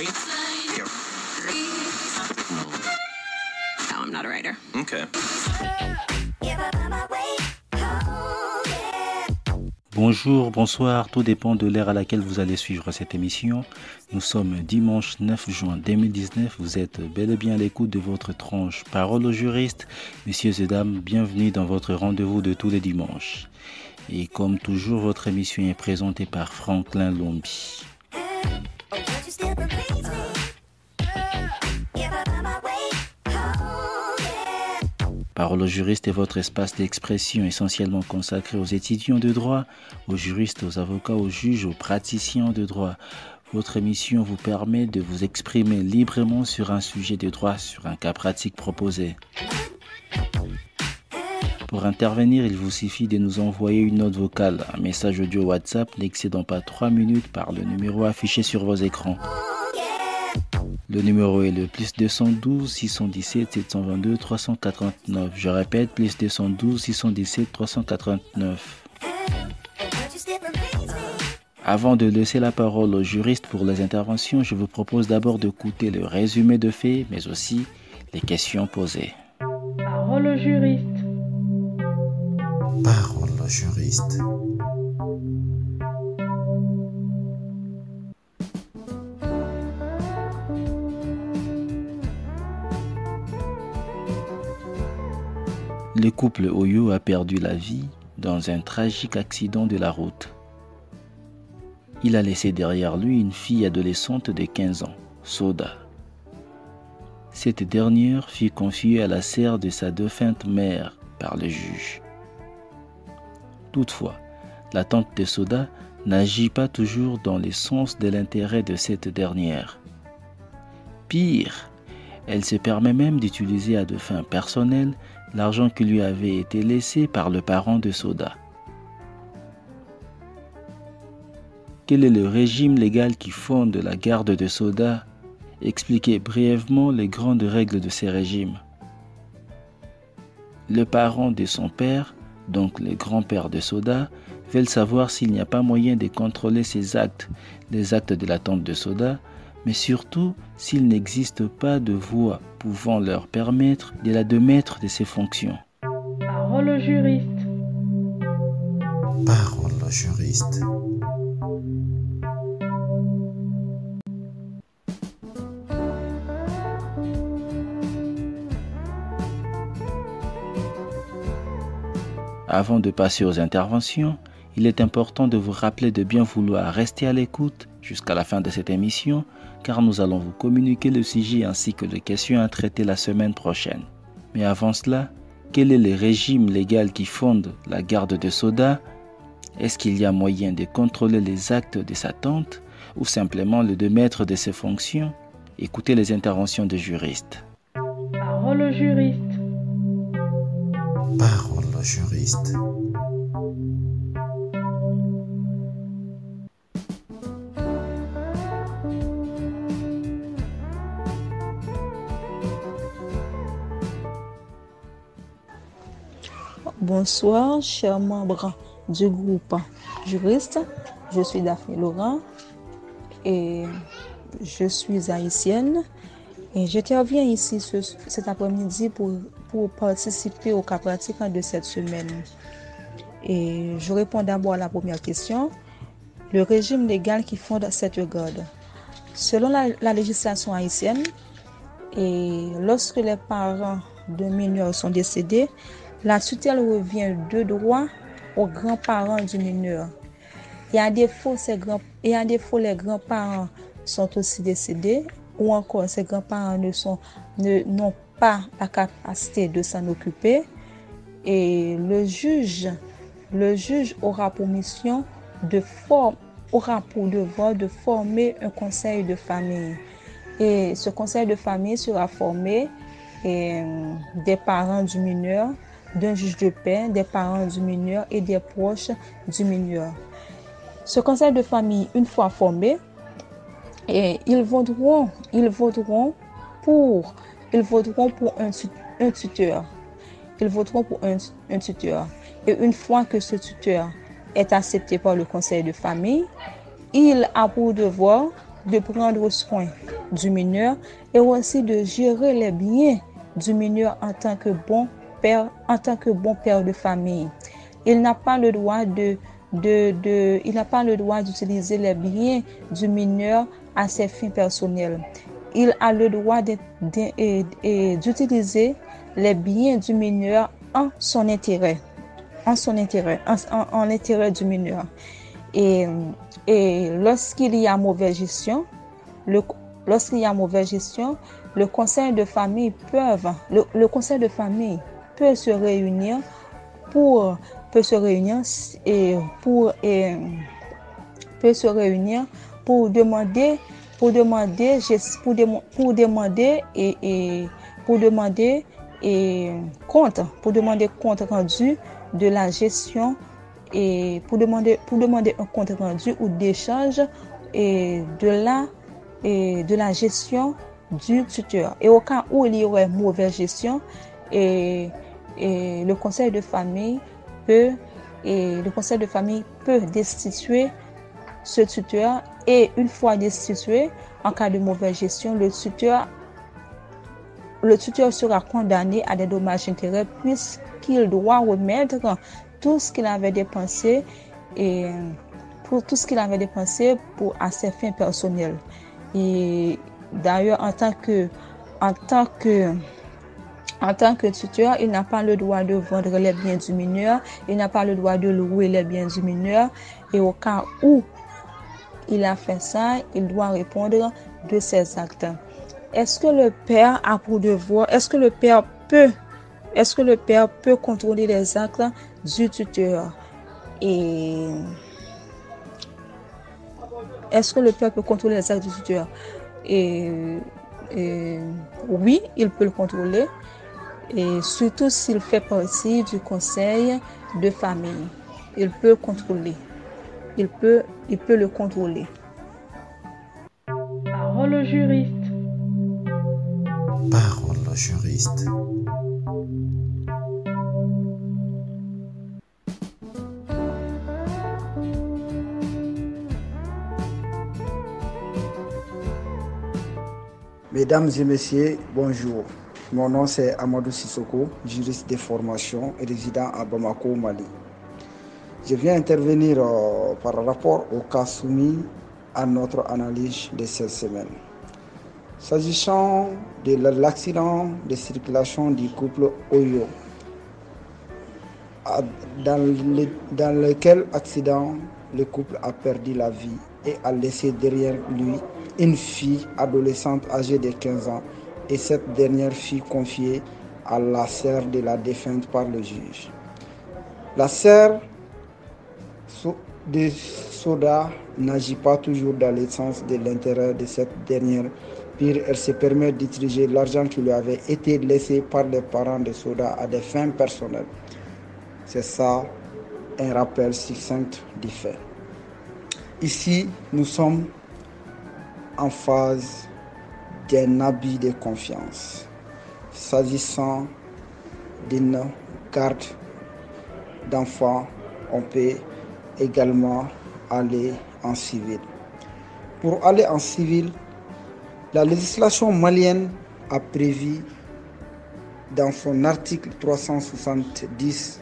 No, I'm not a writer. Okay. Bonjour, bonsoir, tout dépend de l'ère à laquelle vous allez suivre cette émission. Nous sommes dimanche 9 juin 2019, vous êtes bel et bien à l'écoute de votre tranche Parole aux juristes. Messieurs et dames, bienvenue dans votre rendez-vous de tous les dimanches. Et comme toujours, votre émission est présentée par Franklin Lombi. Parole aux juristes est votre espace d'expression essentiellement consacré aux étudiants de droit, aux juristes, aux avocats, aux juges, aux praticiens de droit. Votre émission vous permet de vous exprimer librement sur un sujet de droit, sur un cas pratique proposé. Pour intervenir, il vous suffit de nous envoyer une note vocale, un message audio WhatsApp n'excédant pas 3 minutes par le numéro affiché sur vos écrans. Le numéro est le plus 212 617 722 389. Je répète, plus 212 617 389. Avant de laisser la parole aux juristes pour les interventions, je vous propose d'abord d'écouter le résumé de faits, mais aussi les questions posées. Parole au juriste. Parole au juriste. Le couple Oyo a perdu la vie dans un tragique accident de la route. Il a laissé derrière lui une fille adolescente de 15 ans, Soda. Cette dernière fut confiée à la serre de sa défunte mère par le juge. Toutefois, la tante de Soda n'agit pas toujours dans le sens de l'intérêt de cette dernière. Pire, elle se permet même d'utiliser à de fins personnelles l'argent qui lui avait été laissé par le parent de Soda. Quel est le régime légal qui fonde la garde de Soda? Expliquez brièvement les grandes règles de ces régimes. Le parent de son père, donc le grand-père de Soda, veulent savoir s'il n'y a pas moyen de contrôler ses actes, les actes de la tante de Soda, mais surtout s'il n'existe pas de voie pouvant leur permettre de la démettre de ses fonctions. Parole au juriste. Parole au juriste. Avant de passer aux interventions, il est important de vous rappeler de bien vouloir rester à l'écoute jusqu'à la fin de cette émission car nous allons vous communiquer le sujet ainsi que les questions à traiter la semaine prochaine. Mais avant cela, quel est le régime légal qui fonde la garde de Soda? Est-ce qu'il y a moyen de contrôler les actes de sa tante ou simplement le démettre de ses fonctions? Écoutez les interventions des juristes. Parole au juriste. Parole au juriste. Bonsoir, chers membres du groupe juriste. Je suis Daphné Laurent et je suis haïtienne. Et j'interviens ici ce- cet après-midi pour, pour participer au cas pratique de cette semaine. Et je réponds d'abord à la première question. Le régime légal qui fonde cette garde. Selon la, la législation haïtienne, et lorsque les parents de mineurs sont décédés, la tutelle revient de droit aux grands-parents du mineur. Et à défaut, les grands-parents sont aussi décédés ou encore ces grands-parents ne sont, n'ont pas la capacité de s'en occuper. Et le juge, aura pour mission de for- aura pour devoir de former un conseil de famille. Et ce conseil de famille sera formé euh, des parents du mineur, d'un juge de paix, des parents du mineur et des proches du mineur. Ce conseil de famille, une fois formé, ils voteront, ils voteront pour, ils voteront pour un, un tuteur. Ils voteront pour un, un tuteur. Et une fois que ce tuteur est accepté par le conseil de famille, il a pour devoir de prendre soin du mineur et aussi de gérer les biens du mineur en tant que bon en tant que bon père de famille. Il n'a pas le droit de, de, de il n'a pas le droit d'utiliser les biens du mineur à ses fins personnelles. Il a le droit d'utiliser les biens du mineur en son intérêt, en son intérêt, en, en, en intérêt du mineur. Et, et lorsqu'il y a mauvaise gestion, lorsqu'il y a mauvaise gestion, le conseil de famille le, le, conseil de famille peut se réunir pour peut se réunir et pour et peut se réunir pour demander pour demander pour, pour demander et, et pour demander et compte pour demander compte rendu de la gestion et pour demander pour demander un compte rendu ou d'échange et de la et de la gestion du tuteur. Et au cas où il y aurait mauvaise gestion et et le conseil de famille peut et le conseil de famille peut destituer ce tuteur et une fois destitué, en cas de mauvaise gestion, le tuteur, le tuteur sera condamné à des dommages intérêts puisqu'il doit remettre tout ce qu'il avait dépensé et pour tout ce qu'il avait dépensé pour à ses fins personnelles. Et d'ailleurs, en tant que, en tant que, en tant que tuteur, il n'a pas le droit de vendre les biens du mineur, il n'a pas le droit de louer les biens du mineur. Et au cas où il a fait ça, il doit répondre de ses actes. Est-ce que le père a pour devoir, est-ce que le père peut, est-ce que le père peut contrôler les actes du tuteur? Et est-ce que le père peut contrôler les actes du tuteur? Et, et, oui, il peut le contrôler, et surtout s'il fait partie du conseil de famille. Il peut contrôler. Il peut, il peut le contrôler. Parole au juriste. Parole au juriste. Mesdames et messieurs, bonjour. Mon nom c'est Amadou Sissoko, juriste de formation et résident à Bamako, Mali. Je viens intervenir euh, par rapport au cas soumis à notre analyse de cette semaine. S'agissant de l'accident de circulation du couple Oyo, dans, le, dans lequel accident le couple a perdu la vie et a laissé derrière lui une fille adolescente âgée de 15 ans et cette dernière fille confiée à la sœur de la défunte par le juge. La sœur de Soda n'agit pas toujours dans le sens de l'intérêt de cette dernière. Pire, elle se permet d'utiliser l'argent qui lui avait été laissé par les parents de Soda à des fins personnelles. C'est ça un rappel succinct du fait. Ici, nous sommes en phase d'un abus de confiance. S'agissant d'une garde d'enfants, on peut également aller en civil. Pour aller en civil, la législation malienne a prévu dans son article 370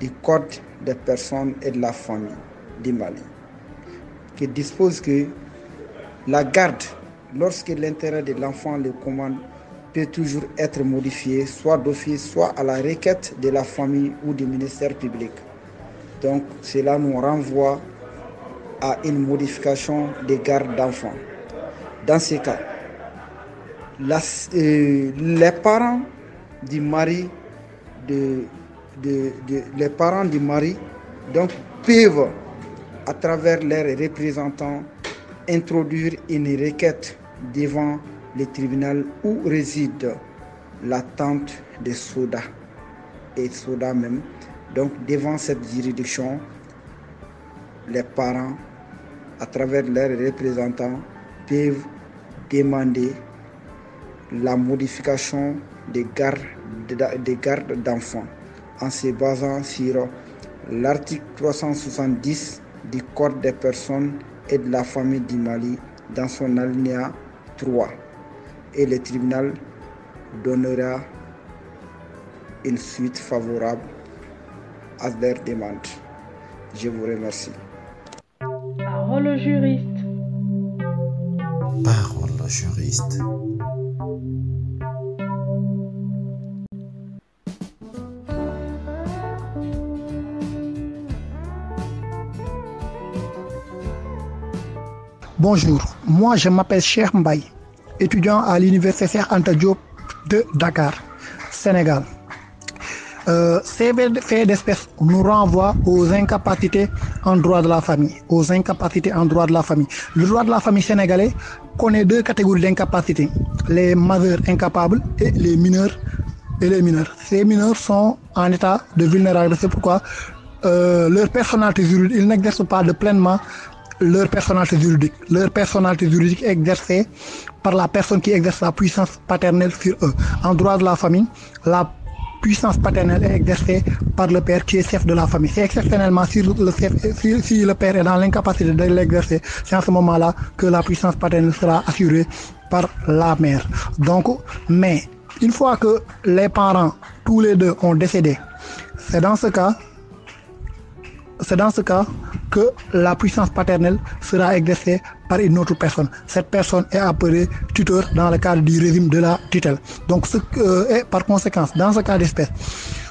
du Code des personnes et de la famille du Mali, qui dispose que la garde, lorsque l'intérêt de l'enfant le commande, peut toujours être modifié, soit d'office, soit à la requête de la famille ou du ministère public. Donc cela nous renvoie à une modification des gardes d'enfants. Dans ce cas, euh, les parents du mari les parents du mari donc peuvent à travers leurs représentants introduire une requête devant le tribunal où réside la tante de Soda et Soda même. Donc devant cette juridiction, les parents, à travers leurs représentants, peuvent demander la modification des gardes des gardes d'enfants en se basant sur l'article 370 du Code des personnes et de la famille du Mali dans son alinéa 3 et le tribunal donnera une suite favorable à leur demande. Je vous remercie. Parole au juriste. Parole au juriste. Bonjour, moi je m'appelle Cheikh Mbaye, étudiant à l'université Anta de Dakar, Sénégal. Euh, ces faits d'espèce nous renvoient aux incapacités en droit de la famille, aux incapacités en droit de la famille. Le droit de la famille sénégalais connaît deux catégories d'incapacités, les majeurs incapables et les mineurs et les mineurs. Ces mineurs sont en état de vulnérabilité, c'est pourquoi euh, leur personnalité juridique, ils pas de pleinement leur personnalité juridique. Leur personnalité juridique exercée par la personne qui exerce la puissance paternelle sur eux. En droit de la famille, la puissance paternelle est exercée par le père qui est chef de la famille. C'est exceptionnellement si le, si le père est dans l'incapacité de l'exercer, c'est en ce moment-là que la puissance paternelle sera assurée par la mère. Donc, mais une fois que les parents, tous les deux, ont décédé, c'est dans ce cas c'est dans ce cas que la puissance paternelle sera exercée par une autre personne. Cette personne est appelée tuteur dans le cadre du régime de la tutelle. Donc, ce, euh, et par conséquent, dans ce cas d'espèce,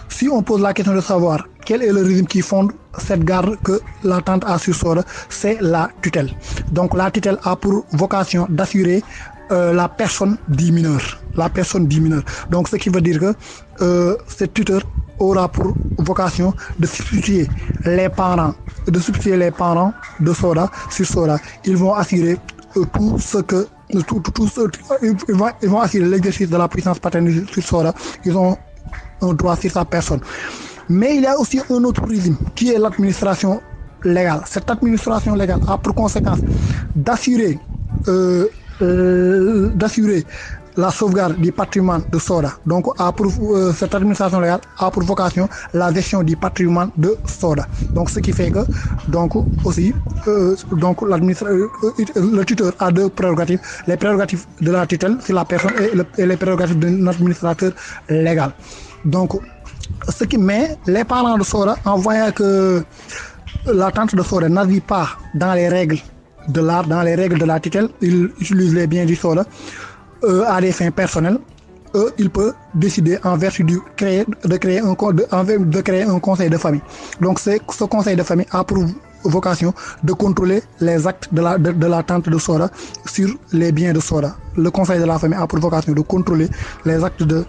si on pose la question de savoir quel est le régime qui fonde cette garde que la tante a c'est la tutelle. Donc, la tutelle a pour vocation d'assurer euh, la personne du mineur. La personne du mineur. Donc, ce qui veut dire que euh, cette tuteur aura pour vocation de substituer les parents, de substituer les parents de Soda sur Soda. Ils vont assurer euh, tout ce que tout, tout, ce, ils, vont, ils vont assurer l'exercice de la puissance paternelle sur Soda. Ils ont un droit sur sa personne. Mais il y a aussi un autre régime qui est l'administration légale. Cette administration légale a pour conséquence d'assurer euh, euh, d'assurer la sauvegarde du patrimoine de Soda. Donc, euh, cette administration légale a pour vocation la gestion du patrimoine de Soda. Donc, ce qui fait que, donc, aussi, euh, le tuteur a deux prérogatives. Les prérogatives de la tutelle, c'est la personne, et, le, et les prérogatives de l'administrateur légal. Donc, ce qui met les parents de Soda, en voyant que la tante de Soda n'agit pas dans les règles de l'art, dans les règles de la tutelle, il utilise les biens du Soda euh, à des fins personnelles, eux, il peut décider en vertu créer, de, créer un, de, de créer un conseil de famille. Donc ce conseil de famille a pour vocation de contrôler les actes de la, de la tante de Sora sur les biens de Sora. Le conseil de la famille a pour vocation de contrôler les actes de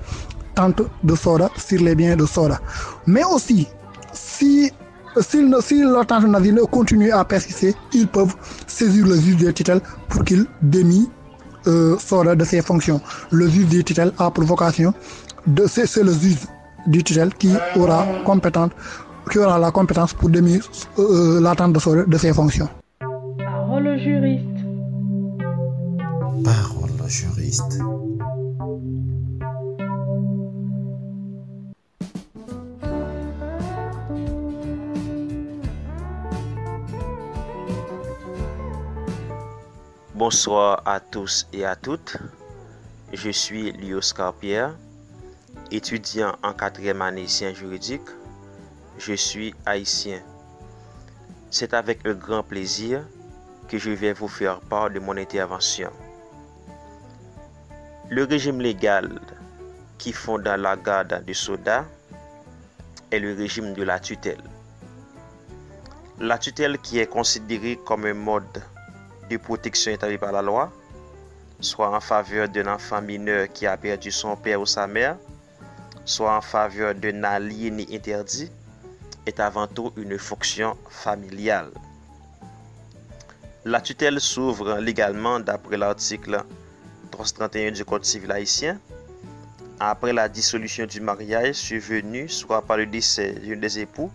tante de Sora sur les biens de Sora. Mais aussi, si si, si la tante nazie continue à persister, ils peuvent saisir le juge des tutelles pour qu'il démie euh, de ses fonctions. Le juge du tutelle a pour vocation de c'est le juge du tutelle qui aura compétente qui aura la compétence pour démis euh, l'attente de, de ses fonctions. Parole juriste. Parole juriste. Bonsoir à tous et à toutes. Je suis Lioscar Pierre, étudiant en quatrième année sciences juridiques. Je suis haïtien. C'est avec un grand plaisir que je vais vous faire part de mon intervention. Le régime légal qui fonde la garde de Soda est le régime de la tutelle. La tutelle qui est considérée comme un mode de protection établie par la loi, soit en faveur d'un enfant mineur qui a perdu son père ou sa mère, soit en faveur d'un aliéné interdit, est avant tout une fonction familiale. La tutelle s'ouvre légalement d'après l'article 331 du Code civil haïtien, après la dissolution du mariage survenu soit par le décès d'un des époux,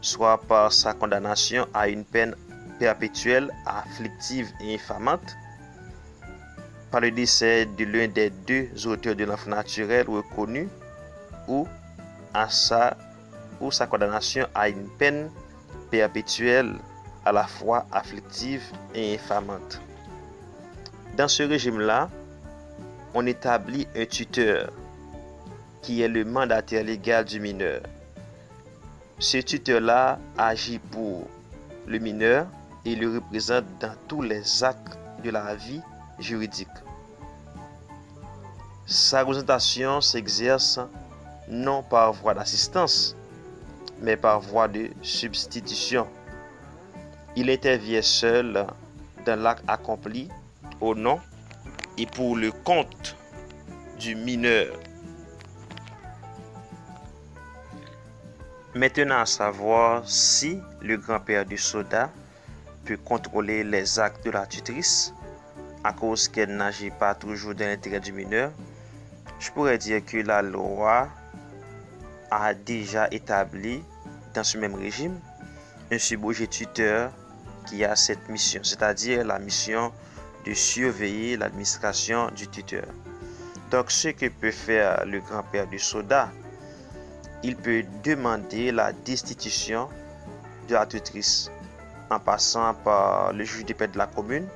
soit par sa condamnation à une peine perpétuelle, afflictive et infamante, par le décès de l'un des deux auteurs de l'enfant naturel reconnu ou à sa, ou sa condamnation à une peine perpétuelle à la fois afflictive et infamante. Dans ce régime-là, on établit un tuteur qui est le mandataire légal du mineur. Ce tuteur-là agit pour le mineur et le représente dans tous les actes de la vie juridique. Sa représentation s'exerce non par voie d'assistance, mais par voie de substitution. Il intervient seul dans l'acte accompli au nom et pour le compte du mineur. Maintenant à savoir si le grand-père du soda peut contrôler les actes de la tutrice à cause qu'elle n'agit pas toujours dans l'intérêt du mineur. Je pourrais dire que la loi a déjà établi dans ce même régime un subobjet tuteur qui a cette mission, c'est-à-dire la mission de surveiller l'administration du tuteur. Donc ce que peut faire le grand-père du soda, il peut demander la destitution de la tutrice en passant par le juge de paix de la commune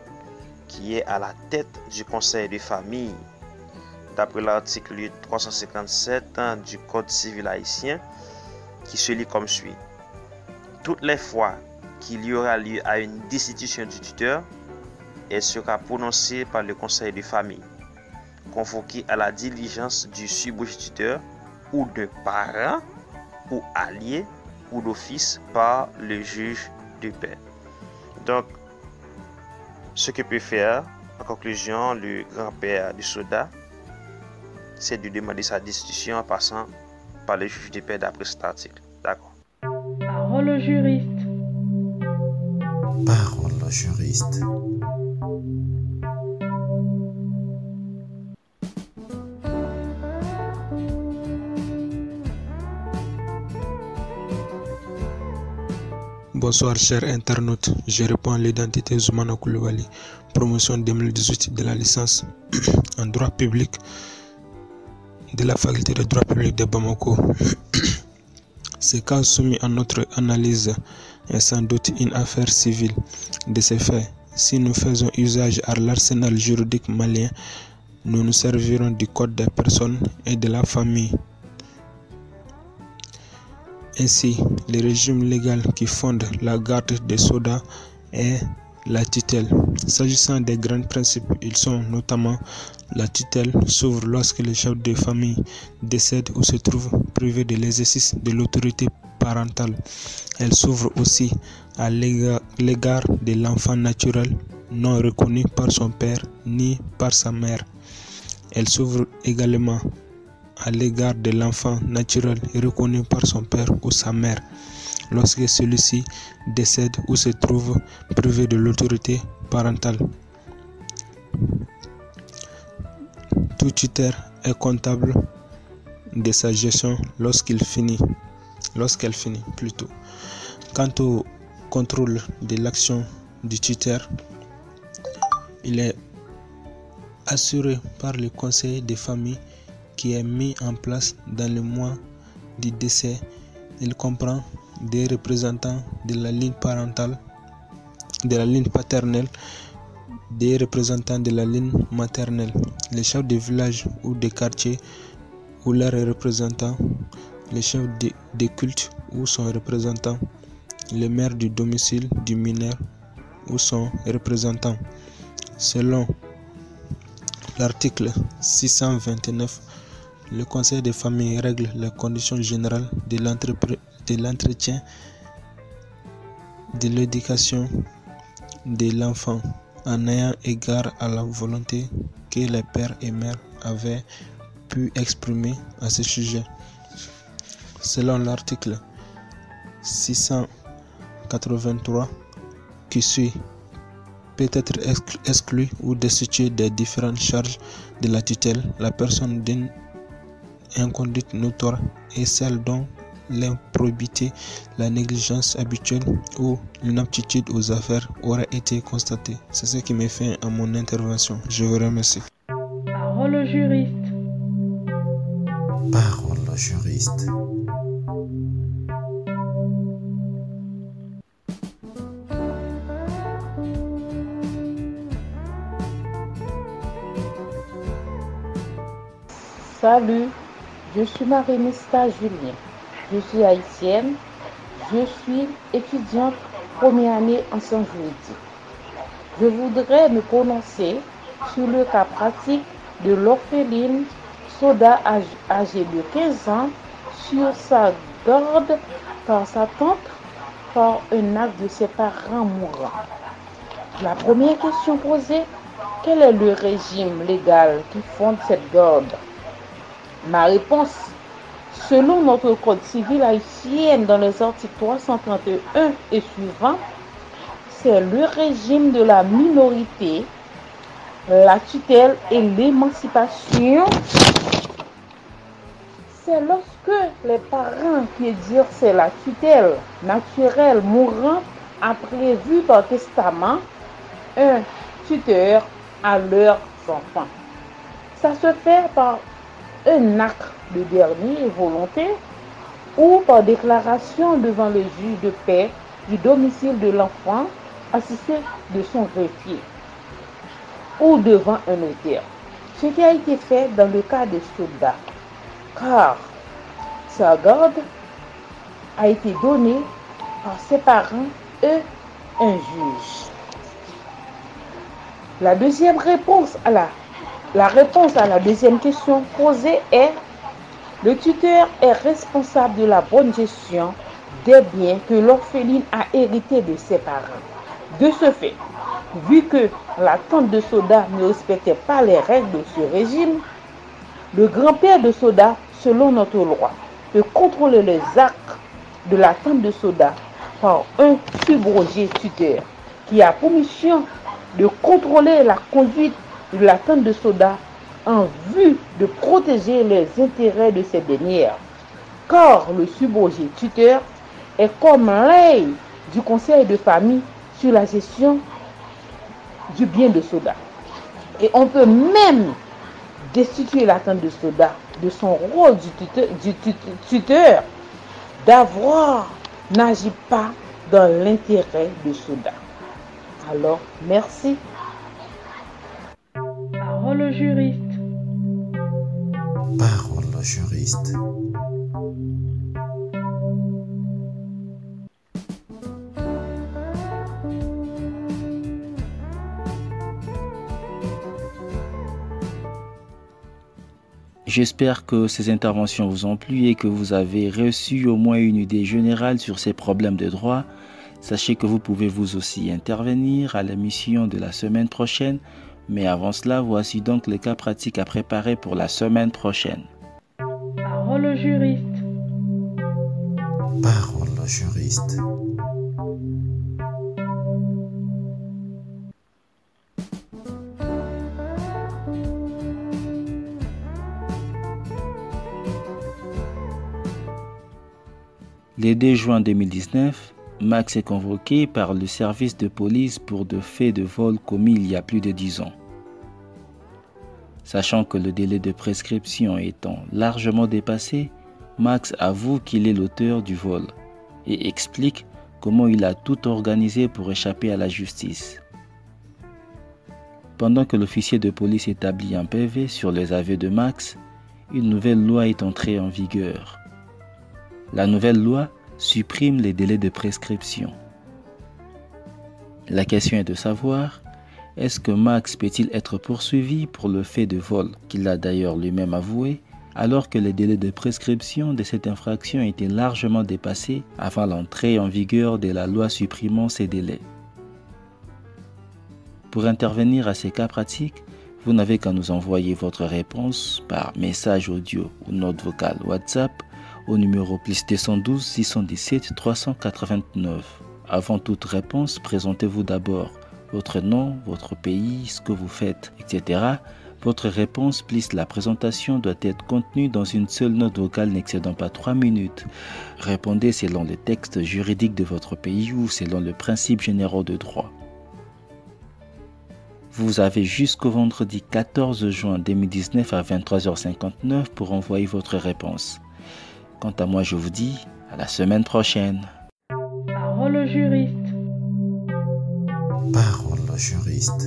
qui est à la tête du conseil de famille d'après l'article 357 du Code civil haïtien qui se lit comme suit. Toutes les fois qu'il y aura lieu à une destitution du tuteur, elle sera prononcée par le conseil de famille, convoqué à la diligence du tuteur ou de parent ou allié ou d'office par le juge de paix. Donc, ce que peut faire, en conclusion, le grand-père du soldat, c'est de demander sa destitution en passant par le juge de paix d'après cet article. D'accord. Parole au juriste. Parole au juriste. Bonsoir chers internautes, je réponds à l'identité Zoumana Koulibaly, promotion 2018 de la licence en droit public de la faculté de droit public de Bamako. Ce cas soumis à notre analyse est sans doute une affaire civile. De ces faits, si nous faisons usage à l'arsenal juridique malien, nous nous servirons du code des personnes et de la famille. Ainsi, le régime légal qui fonde la garde des sodas est la tutelle. S'agissant des grands principes, ils sont notamment la tutelle s'ouvre lorsque le chef de famille décède ou se trouve privé de l'exercice de l'autorité parentale. Elle s'ouvre aussi à l'égard de l'enfant naturel non reconnu par son père ni par sa mère. Elle s'ouvre également à l'égard de l'enfant naturel reconnu par son père ou sa mère lorsque celui-ci décède ou se trouve privé de l'autorité parentale. Tout tuteur est comptable de sa gestion lorsqu'il finit, lorsqu'elle finit plutôt. Quant au contrôle de l'action du tuteur, il est assuré par le conseil de famille qui est mis en place dans le mois du décès. Il comprend des représentants de la ligne parentale, de la ligne paternelle, des représentants de la ligne maternelle, les chefs de village ou de quartier ou leurs représentants, les chefs de, de culte ou son représentant, le maire du domicile du mineur ou son représentant. Selon l'article 629 le conseil de famille règle les conditions générales de l'entretien de l'éducation de l'enfant en ayant égard à la volonté que les pères et mères avaient pu exprimer à ce sujet. Selon l'article 683 qui suit, peut être exclu ou destitué des différentes charges de la tutelle la personne d'une inconduite notoire et celle dont l'improbité, la négligence habituelle ou l'inaptitude aux affaires aura été constatée. C'est ce qui me fait à mon intervention. Je vous remercie. Parole au juriste. Parole au juriste. Salut je suis Marie-Mista Julien. Je suis haïtienne. Je suis étudiante première année en sciences juridiques. Je voudrais me prononcer sur le cas pratique de l'orpheline Soda âgée de 15 ans sur sa garde par sa tante par un acte de ses parents mourants. La première question posée, quel est le régime légal qui fonde cette garde? Ma réponse, selon notre code civil haïtien dans les articles 331 et suivants, c'est le régime de la minorité, la tutelle et l'émancipation. C'est lorsque les parents qui exercent la tutelle naturelle mourant a prévu par testament un tuteur à leurs enfants. Ça se fait par un acte de dernière volonté ou par déclaration devant le juge de paix du domicile de l'enfant assisté de son greffier ou devant un notaire. Ce qui a été fait dans le cas de soldats. Car sa garde a été donnée par ses parents et un juge. La deuxième réponse à la, la réponse à la deuxième question posée est le tuteur est responsable de la bonne gestion des biens que l'orpheline a hérité de ses parents. De ce fait, vu que la tante de Soda ne respectait pas les règles de ce régime, le grand-père de Soda, selon notre loi, peut contrôler les actes de la tante de Soda par un subrogé tuteur qui a pour mission de contrôler la conduite la tante de Soda en vue de protéger les intérêts de ces dernières. Car le subrogé tuteur est comme l'œil du conseil de famille sur la gestion du bien de Soda. Et on peut même destituer la tante de Soda de son rôle du tuteur, du tuteur d'avoir n'agi pas dans l'intérêt de Soda. Alors, merci. Parole au juriste. Parole juriste. J'espère que ces interventions vous ont plu et que vous avez reçu au moins une idée générale sur ces problèmes de droit. Sachez que vous pouvez vous aussi intervenir à l'émission de la semaine prochaine, mais avant cela, voici donc les cas pratiques à préparer pour la semaine prochaine. Parole au juriste. Parole au juriste. Le 2 juin 2019, Max est convoqué par le service de police pour de faits de vol commis il y a plus de 10 ans. Sachant que le délai de prescription étant largement dépassé, Max avoue qu'il est l'auteur du vol et explique comment il a tout organisé pour échapper à la justice. Pendant que l'officier de police établit un PV sur les aveux de Max, une nouvelle loi est entrée en vigueur. La nouvelle loi supprime les délais de prescription. La question est de savoir, est-ce que Max peut-il être poursuivi pour le fait de vol, qu'il a d'ailleurs lui-même avoué, alors que les délais de prescription de cette infraction étaient largement dépassés avant l'entrée en vigueur de la loi supprimant ces délais? Pour intervenir à ces cas pratiques, vous n'avez qu'à nous envoyer votre réponse par message audio ou note vocale WhatsApp au numéro plus 212 617 389. Avant toute réponse, présentez-vous d'abord votre nom, votre pays, ce que vous faites, etc. Votre réponse plus la présentation doit être contenue dans une seule note vocale n'excédant pas 3 minutes. Répondez selon le texte juridique de votre pays ou selon le principe général de droit. Vous avez jusqu'au vendredi 14 juin 2019 à 23h59 pour envoyer votre réponse. Quant à moi, je vous dis à la semaine prochaine. Parole juriste. Parole juriste.